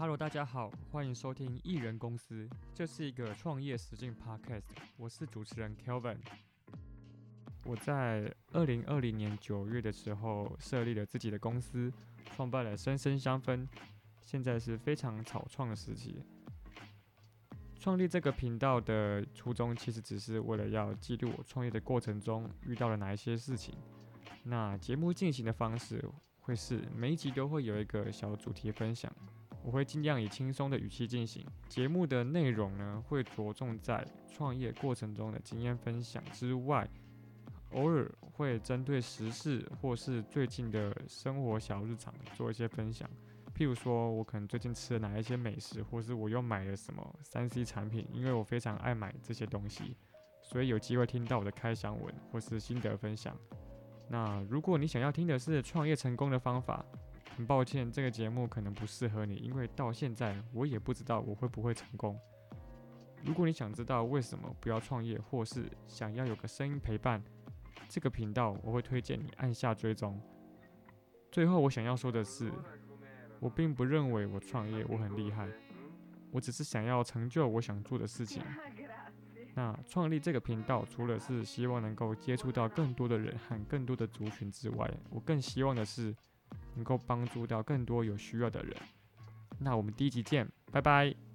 Hello，大家好，欢迎收听艺人公司，这是一个创业实境 Podcast，我是主持人 Kelvin。我在二零二零年九月的时候设立了自己的公司，创办了深深香氛，现在是非常草创的时期。创立这个频道的初衷，其实只是为了要记录我创业的过程中遇到了哪一些事情。那节目进行的方式会是每一集都会有一个小主题分享，我会尽量以轻松的语气进行。节目的内容呢，会着重在创业过程中的经验分享之外，偶尔会针对时事或是最近的生活小日常做一些分享。譬如说，我可能最近吃了哪一些美食，或是我又买了什么三 C 产品，因为我非常爱买这些东西，所以有机会听到我的开箱文或是心得分享。那如果你想要听的是创业成功的方法，很抱歉，这个节目可能不适合你，因为到现在我也不知道我会不会成功。如果你想知道为什么不要创业，或是想要有个声音陪伴，这个频道我会推荐你按下追踪。最后，我想要说的是。我并不认为我创业我很厉害，我只是想要成就我想做的事情。那创立这个频道，除了是希望能够接触到更多的人和更多的族群之外，我更希望的是能够帮助到更多有需要的人。那我们第一集见，拜拜。